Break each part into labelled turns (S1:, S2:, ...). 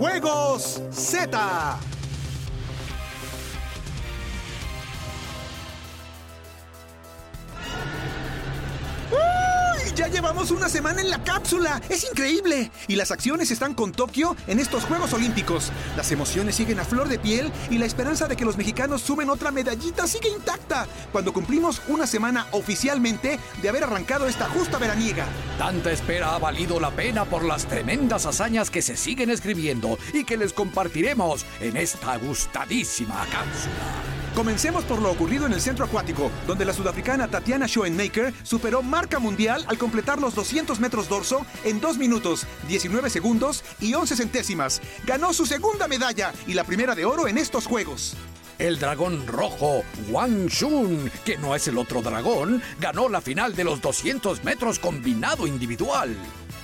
S1: Juegos Z. llevamos una semana en la cápsula. Es increíble. Y las acciones están con Tokio en estos Juegos Olímpicos. Las emociones siguen a flor de piel y la esperanza de que los mexicanos sumen otra medallita sigue intacta. Cuando cumplimos una semana oficialmente de haber arrancado esta justa veraniega.
S2: Tanta espera ha valido la pena por las tremendas hazañas que se siguen escribiendo y que les compartiremos en esta gustadísima cápsula.
S1: Comencemos por lo ocurrido en el centro acuático, donde la sudafricana Tatiana Schoenmaker superó marca mundial al completar los 200 metros dorso en 2 minutos, 19 segundos y 11 centésimas. Ganó su segunda medalla y la primera de oro en estos Juegos.
S2: El dragón rojo, Wang Shun, que no es el otro dragón, ganó la final de los 200 metros combinado individual.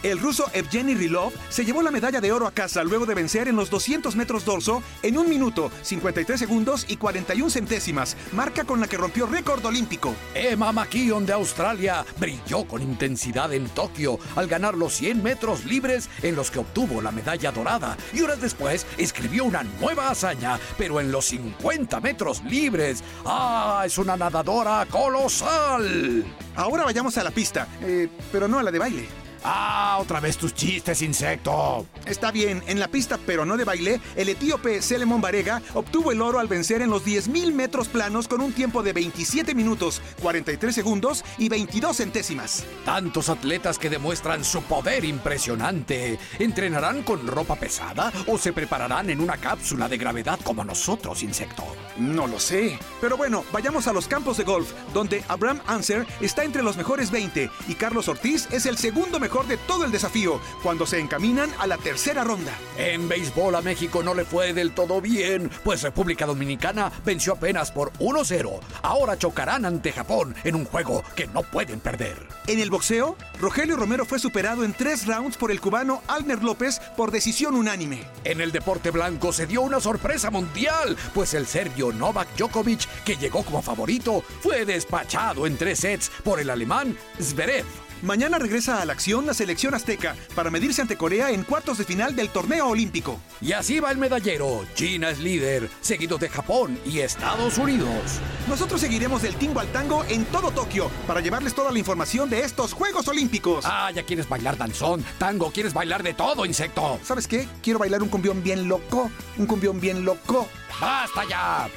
S1: El ruso Evgeny Rilov se llevó la medalla de oro a casa luego de vencer en los 200 metros dorso en 1 minuto, 53 segundos y 41 centésimas, marca con la que rompió récord olímpico.
S2: Emma McKeon de Australia brilló con intensidad en Tokio al ganar los 100 metros libres en los que obtuvo la medalla dorada y horas después escribió una nueva hazaña, pero en los 50 metros libres. ¡Ah! Es una nadadora colosal.
S1: Ahora vayamos a la pista, eh, pero no a la de baile.
S2: ¡Ah! Otra vez tus chistes, insecto.
S1: Está bien, en la pista, pero no de baile, el etíope Selemon Barega obtuvo el oro al vencer en los 10.000 metros planos con un tiempo de 27 minutos, 43 segundos y 22 centésimas.
S2: Tantos atletas que demuestran su poder impresionante. ¿Entrenarán con ropa pesada o se prepararán en una cápsula de gravedad como nosotros, insecto?
S1: No lo sé. Pero bueno, vayamos a los campos de golf, donde Abraham Anser está entre los mejores 20 y Carlos Ortiz es el segundo mejor de todo el desafío cuando se encaminan a la tercera ronda.
S2: En béisbol a México no le fue del todo bien, pues República Dominicana venció apenas por 1-0. Ahora chocarán ante Japón en un juego que no pueden perder.
S1: En el boxeo, Rogelio Romero fue superado en tres rounds por el cubano Alner López por decisión unánime.
S2: En el deporte blanco se dio una sorpresa mundial, pues el serbio Novak Djokovic, que llegó como favorito, fue despachado en tres sets por el alemán Zverev.
S1: Mañana regresa a la acción la selección azteca para medirse ante Corea en cuartos de final del torneo olímpico.
S2: Y así va el medallero. China es líder, seguido de Japón y Estados Unidos.
S1: Nosotros seguiremos del tingo al tango en todo Tokio para llevarles toda la información de estos Juegos Olímpicos.
S2: Ah, ya quieres bailar danzón, tango, quieres bailar de todo, insecto.
S1: ¿Sabes qué? Quiero bailar un cumbión bien loco. Un cumbión bien loco.
S2: ¡Basta ya!